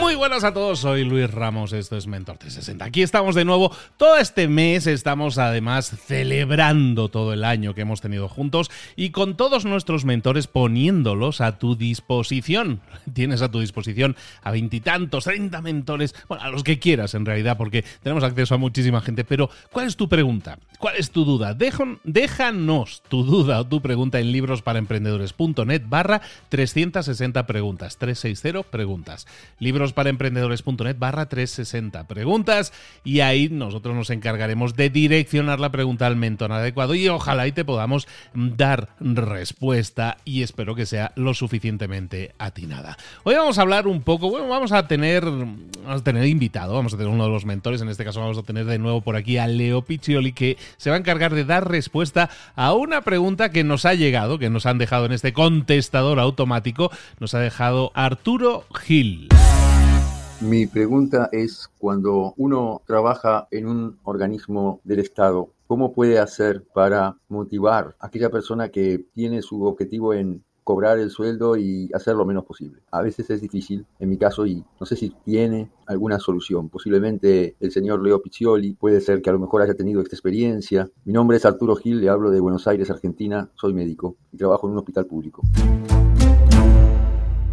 Muy buenas a todos, soy Luis Ramos, esto es Mentor 360. Aquí estamos de nuevo, todo este mes estamos además celebrando todo el año que hemos tenido juntos y con todos nuestros mentores poniéndolos a tu disposición. Tienes a tu disposición a veintitantos, treinta mentores, bueno, a los que quieras en realidad, porque tenemos acceso a muchísima gente, pero ¿cuál es tu pregunta? ¿Cuál es tu duda? déjanos tu duda o tu pregunta en librosparaemprendedores.net barra 360 preguntas, 360 preguntas. Libros para emprendedores.net barra 360 preguntas y ahí nosotros nos encargaremos de direccionar la pregunta al mentor adecuado y ojalá y te podamos dar respuesta y espero que sea lo suficientemente atinada. Hoy vamos a hablar un poco, bueno, vamos a tener, vamos a tener invitado, vamos a tener uno de los mentores, en este caso vamos a tener de nuevo por aquí a Leo Piccioli que se va a encargar de dar respuesta a una pregunta que nos ha llegado, que nos han dejado en este contestador automático, nos ha dejado Arturo Gil. Mi pregunta es, cuando uno trabaja en un organismo del Estado, ¿cómo puede hacer para motivar a aquella persona que tiene su objetivo en cobrar el sueldo y hacer lo menos posible. A veces es difícil, en mi caso, y no sé si tiene alguna solución. Posiblemente el señor Leo Piccioli, puede ser que a lo mejor haya tenido esta experiencia. Mi nombre es Arturo Gil, le hablo de Buenos Aires, Argentina, soy médico y trabajo en un hospital público.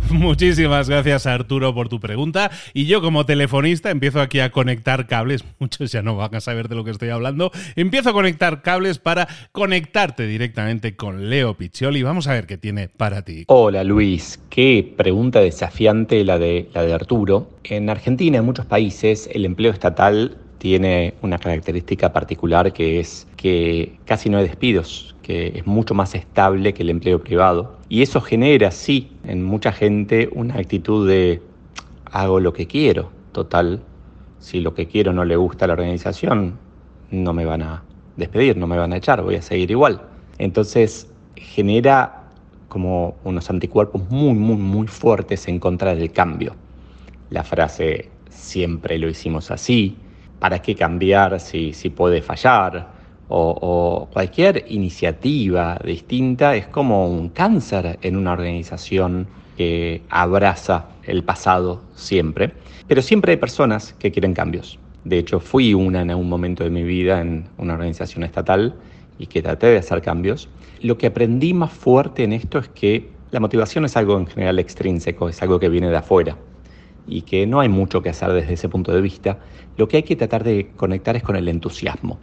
Muchísimas gracias Arturo por tu pregunta. Y yo como telefonista empiezo aquí a conectar cables. Muchos ya no van a saber de lo que estoy hablando. Empiezo a conectar cables para conectarte directamente con Leo Piccioli. Vamos a ver qué tiene para ti. Hola Luis, qué pregunta desafiante la de, la de Arturo. En Argentina, en muchos países, el empleo estatal tiene una característica particular que es que casi no hay despidos, que es mucho más estable que el empleo privado. Y eso genera, sí, en mucha gente una actitud de hago lo que quiero. Total, si lo que quiero no le gusta a la organización, no me van a despedir, no me van a echar, voy a seguir igual. Entonces genera como unos anticuerpos muy, muy, muy fuertes en contra del cambio. La frase siempre lo hicimos así, ¿para qué cambiar si, si puede fallar? O, cualquier iniciativa distinta es como un cáncer en una organización que abraza el pasado siempre. Pero siempre hay personas que quieren cambios. De hecho, fui una en algún momento de mi vida en una organización estatal y que traté de hacer cambios. Lo que aprendí más fuerte en esto es que la motivación es algo en general extrínseco, es algo que viene de afuera y que no hay mucho que hacer desde ese punto de vista, lo que hay que tratar de conectar es con el entusiasmo.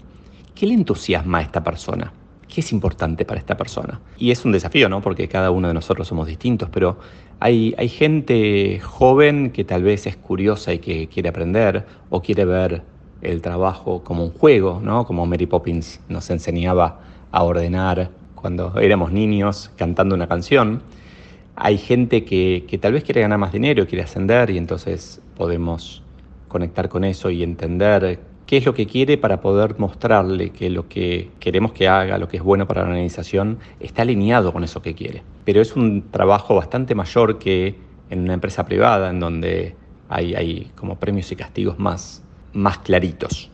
¿Qué le entusiasma a esta persona? ¿Qué es importante para esta persona? Y es un desafío, ¿no? Porque cada uno de nosotros somos distintos, pero hay, hay gente joven que tal vez es curiosa y que quiere aprender o quiere ver el trabajo como un juego, ¿no? Como Mary Poppins nos enseñaba a ordenar cuando éramos niños cantando una canción. Hay gente que, que tal vez quiere ganar más dinero, quiere ascender y entonces podemos conectar con eso y entender qué es lo que quiere para poder mostrarle que lo que queremos que haga, lo que es bueno para la organización, está alineado con eso que quiere. Pero es un trabajo bastante mayor que en una empresa privada, en donde hay, hay como premios y castigos más, más claritos.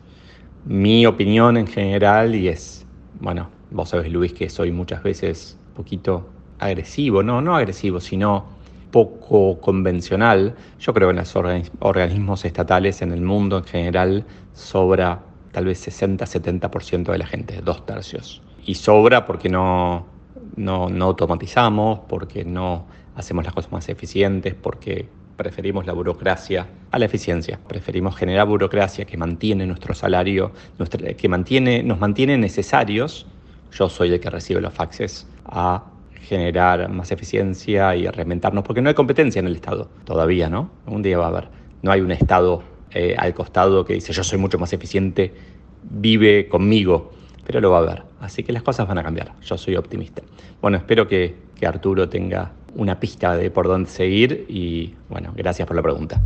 Mi opinión en general, y es, bueno, vos sabés Luis que soy muchas veces un poquito agresivo, no, no agresivo, sino poco convencional. Yo creo que en los organismos estatales en el mundo en general sobra tal vez 60-70% de la gente, dos tercios. Y sobra porque no, no, no automatizamos, porque no hacemos las cosas más eficientes, porque preferimos la burocracia a la eficiencia. Preferimos generar burocracia que mantiene nuestro salario, que mantiene, nos mantiene necesarios. Yo soy el que recibe los faxes a generar más eficiencia y reinventarnos, porque no hay competencia en el Estado todavía, ¿no? Un día va a haber. No hay un Estado eh, al costado que dice yo soy mucho más eficiente, vive conmigo, pero lo va a haber. Así que las cosas van a cambiar, yo soy optimista. Bueno, espero que, que Arturo tenga una pista de por dónde seguir y bueno, gracias por la pregunta.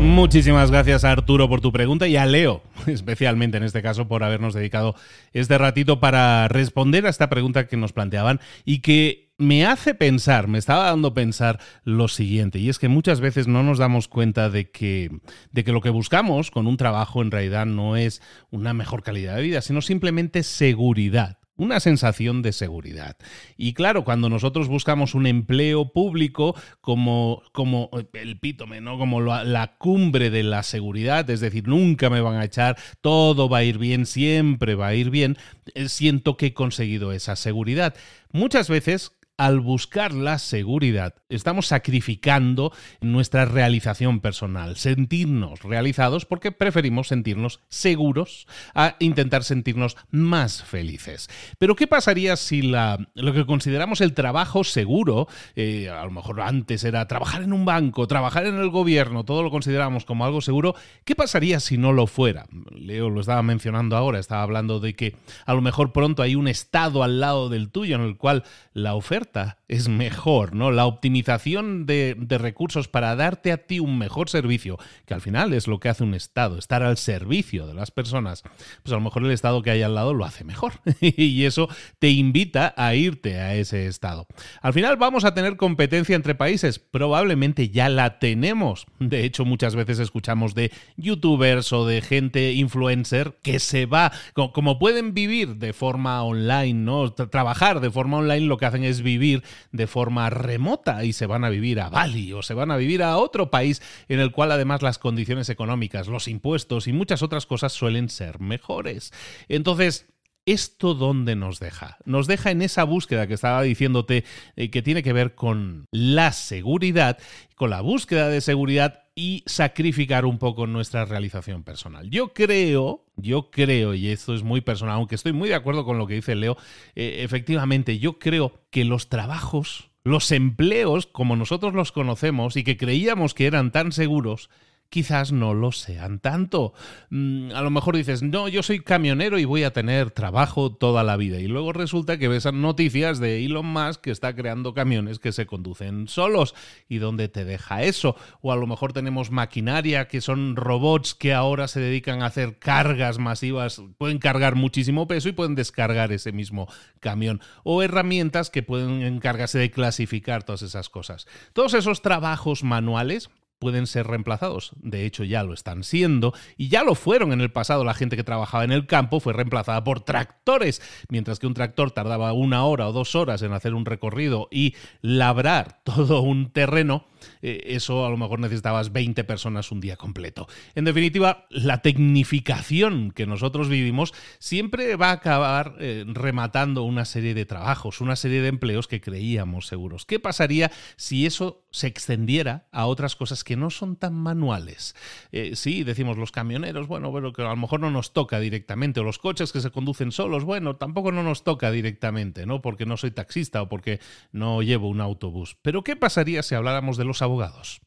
Muchísimas gracias a Arturo por tu pregunta y a Leo, especialmente en este caso, por habernos dedicado este ratito para responder a esta pregunta que nos planteaban y que me hace pensar, me estaba dando pensar lo siguiente, y es que muchas veces no nos damos cuenta de que, de que lo que buscamos con un trabajo en realidad no es una mejor calidad de vida, sino simplemente seguridad una sensación de seguridad. Y claro, cuando nosotros buscamos un empleo público como, como el pítome, ¿no? Como la, cumbre de la seguridad, es decir, nunca me van a echar, todo va a ir bien, siempre va a ir bien, eh, siento que he conseguido esa seguridad. Muchas veces al buscar la seguridad, estamos sacrificando nuestra realización personal, sentirnos realizados porque preferimos sentirnos seguros a intentar sentirnos más felices. Pero ¿qué pasaría si la, lo que consideramos el trabajo seguro, eh, a lo mejor antes era trabajar en un banco, trabajar en el gobierno, todo lo consideramos como algo seguro, ¿qué pasaría si no lo fuera? Leo lo estaba mencionando ahora, estaba hablando de que a lo mejor pronto hay un estado al lado del tuyo en el cual la oferta es mejor, ¿no? La optimización de, recursos para darte a ti un mejor servicio, que al final es lo que hace un Estado, estar al servicio de las personas, pues a lo mejor el Estado que hay al lado lo hace mejor. y eso te invita a irte a ese Estado. Al final vamos a tener competencia entre países, probablemente ya la tenemos. De hecho, muchas veces escuchamos de youtubers o de gente influencer que se va, como pueden vivir de forma online, ¿no? Trabajar de forma online, lo que hacen es vivir vivir de forma remota y se van a vivir a Bali o se van a vivir a otro país en el cual además las condiciones económicas, los impuestos y muchas otras cosas suelen ser mejores. Entonces, ¿Esto dónde nos deja? Nos deja en esa búsqueda que estaba diciéndote eh, que tiene que ver con la seguridad, con la búsqueda de seguridad y sacrificar un poco nuestra realización personal. Yo creo, yo creo, y esto es muy personal, aunque estoy muy de acuerdo con lo que dice Leo, eh, efectivamente, yo creo que los trabajos, los empleos, como nosotros los conocemos y que creíamos que eran tan seguros, quizás no lo sean tanto. Mm, a lo mejor dices, no, yo soy camionero y voy a tener trabajo toda la vida. Y luego resulta que ves noticias de Elon Musk que está creando camiones que se conducen solos. ¿Y dónde te deja eso? O a lo mejor tenemos maquinaria que son robots que ahora se dedican a hacer cargas masivas, pueden cargar muchísimo peso y pueden descargar ese mismo camión. O herramientas que pueden encargarse de clasificar todas esas cosas. Todos esos trabajos manuales pueden ser reemplazados. De hecho, ya lo están siendo y ya lo fueron en el pasado. La gente que trabajaba en el campo fue reemplazada por tractores, mientras que un tractor tardaba una hora o dos horas en hacer un recorrido y labrar todo un terreno eh, eso a lo mejor necesitabas 20 personas un día completo. En definitiva, la tecnificación que nosotros vivimos siempre va a acabar eh, rematando una serie de trabajos, una serie de empleos que creíamos seguros. ¿Qué pasaría si eso se extendiera a otras cosas que no son tan manuales? Eh, sí, decimos los camioneros, bueno, pero que a lo mejor no nos toca directamente, o los coches que se conducen solos, bueno, tampoco no nos toca directamente, ¿no? Porque no soy taxista o porque no llevo un autobús. Pero ¿qué pasaría si habláramos de los abogados?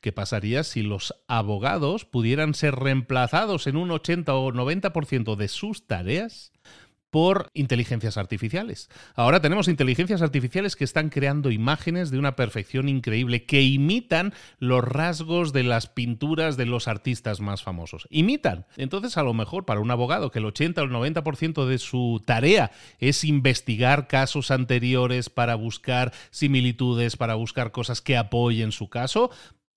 ¿Qué pasaría si los abogados pudieran ser reemplazados en un 80 o 90% de sus tareas por inteligencias artificiales. Ahora tenemos inteligencias artificiales que están creando imágenes de una perfección increíble, que imitan los rasgos de las pinturas de los artistas más famosos. Imitan. Entonces, a lo mejor para un abogado que el 80 o el 90% de su tarea es investigar casos anteriores para buscar similitudes, para buscar cosas que apoyen su caso,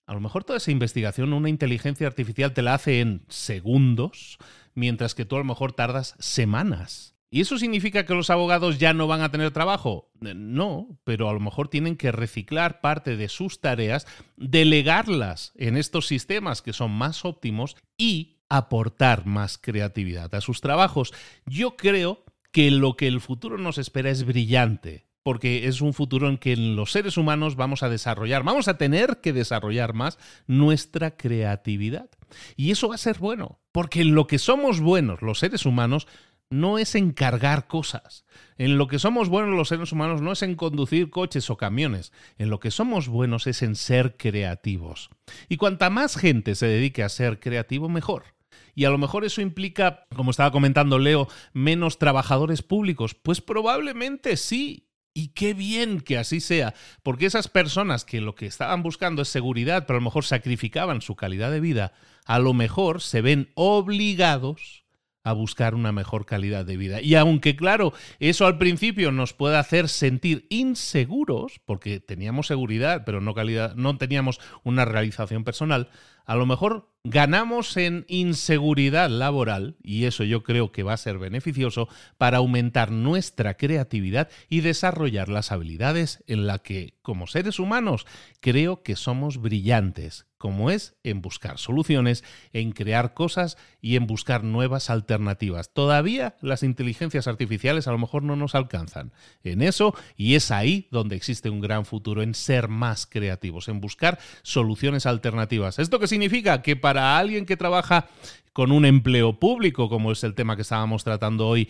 a lo mejor toda esa investigación una inteligencia artificial te la hace en segundos, mientras que tú a lo mejor tardas semanas. ¿Y eso significa que los abogados ya no van a tener trabajo? Eh, no, pero a lo mejor tienen que reciclar parte de sus tareas, delegarlas en estos sistemas que son más óptimos y aportar más creatividad a sus trabajos. Yo creo que lo que el futuro nos espera es brillante, porque es un futuro en que los seres humanos vamos a desarrollar, vamos a tener que desarrollar más nuestra creatividad. Y eso va a ser bueno, porque en lo que somos buenos los seres humanos no es en cargar cosas. En lo que somos buenos los seres humanos no es en conducir coches o camiones. En lo que somos buenos es en ser creativos. Y cuanta más gente se dedique a ser creativo, mejor. Y a lo mejor eso implica, como estaba comentando Leo, menos trabajadores públicos. Pues probablemente sí. Y qué bien que así sea, porque esas personas que lo que estaban buscando es seguridad, pero a lo mejor sacrificaban su calidad de vida, a lo mejor se ven obligados a buscar una mejor calidad de vida. Y aunque, claro, eso al principio nos puede hacer sentir inseguros, porque teníamos seguridad, pero no calidad, no teníamos una realización personal, a lo mejor ganamos en inseguridad laboral, y eso yo creo que va a ser beneficioso para aumentar nuestra creatividad y desarrollar las habilidades en las que, como seres humanos, creo que somos brillantes, como es en buscar soluciones, en crear cosas y en buscar nuevas alternativas. Todavía las inteligencias artificiales a lo mejor no nos alcanzan en eso y es ahí donde existe un gran futuro, en ser más creativos, en buscar soluciones alternativas. ¿Esto qué significa? Que para alguien que trabaja con un empleo público, como es el tema que estábamos tratando hoy,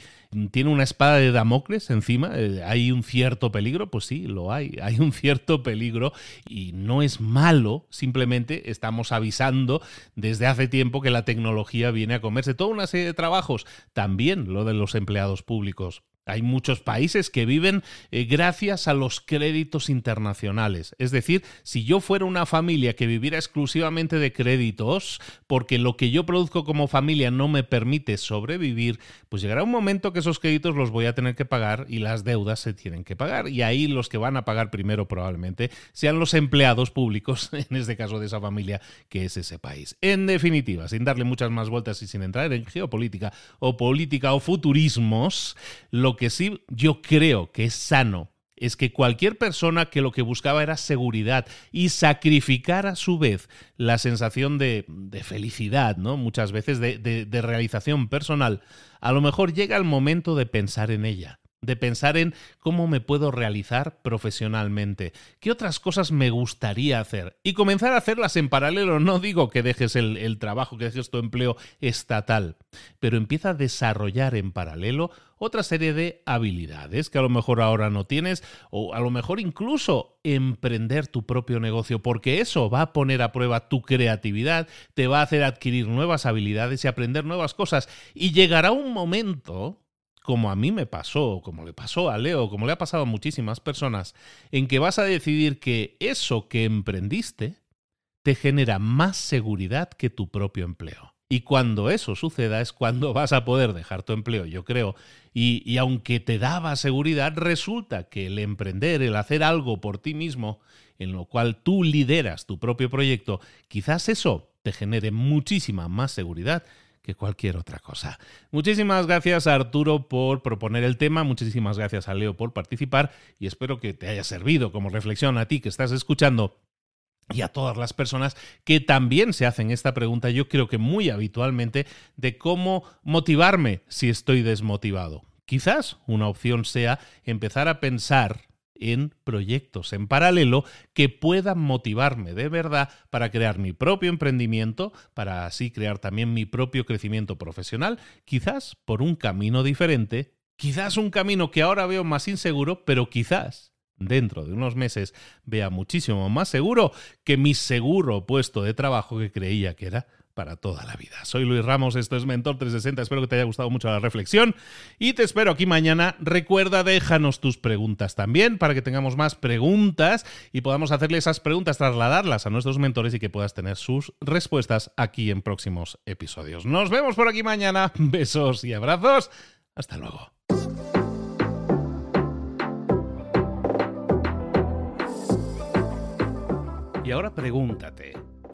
tiene una espada de Damocles encima, eh, hay un cierto peligro, pues sí, lo hay, hay un cierto peligro y no es malo, simplemente estamos avisando desde hace tiempo que la tecnología viene a comerse. Toda una serie de trabajos, también lo de los empleados públicos. Hay muchos países que viven eh, gracias a los créditos internacionales. Es decir, si yo fuera una familia que viviera exclusivamente de créditos, porque lo que yo produzco como familia no me permite sobrevivir, pues llegará un momento que esos créditos los voy a tener que pagar y las deudas se tienen que pagar. Y ahí los que van a pagar primero probablemente sean los empleados públicos, en este caso de esa familia que es ese país. En definitiva, sin darle muchas más vueltas y sin entrar en geopolítica o política o futurismos, lo que sí yo creo que es sano es que cualquier persona que lo que buscaba era seguridad y sacrificar a su vez la sensación de, felicidad, ¿no? Muchas veces de, de realización personal, a lo mejor llega el momento de pensar en ella de pensar en cómo me puedo realizar profesionalmente, qué otras cosas me gustaría hacer y comenzar a hacerlas en paralelo. No digo que dejes el, trabajo, que dejes tu empleo estatal, pero empieza a desarrollar en paralelo otra serie de habilidades que a lo mejor ahora no tienes o a lo mejor incluso emprender tu propio negocio porque eso va a poner a prueba tu creatividad, te va a hacer adquirir nuevas habilidades y aprender nuevas cosas y llegará un momento como a mí me pasó, como le pasó a Leo, como le ha pasado a muchísimas personas, en que vas a decidir que eso que emprendiste te genera más seguridad que tu propio empleo. Y cuando eso suceda es cuando vas a poder dejar tu empleo, yo creo. Y, y, aunque te daba seguridad, resulta que el emprender, el hacer algo por ti mismo, en lo cual tú lideras tu propio proyecto, quizás eso te genere muchísima más seguridad que cualquier otra cosa. Muchísimas gracias a Arturo por proponer el tema, muchísimas gracias a Leo por participar y espero que te haya servido como reflexión a ti que estás escuchando y a todas las personas que también se hacen esta pregunta, yo creo que muy habitualmente, de cómo motivarme si estoy desmotivado. Quizás una opción sea empezar a pensar en proyectos en paralelo que puedan motivarme de verdad para crear mi propio emprendimiento, para así crear también mi propio crecimiento profesional, quizás por un camino diferente, quizás un camino que ahora veo más inseguro, pero quizás dentro de unos meses vea muchísimo más seguro que mi seguro puesto de trabajo que creía que era para toda la vida. Soy Luis Ramos, esto es Mentor 360, espero que te haya gustado mucho la reflexión y te espero aquí mañana. Recuerda, déjanos tus preguntas también para que tengamos más preguntas y podamos hacerle esas preguntas, trasladarlas a nuestros mentores y que puedas tener sus respuestas aquí en próximos episodios. Nos vemos por aquí mañana, besos y abrazos, hasta luego. Y ahora pregúntate,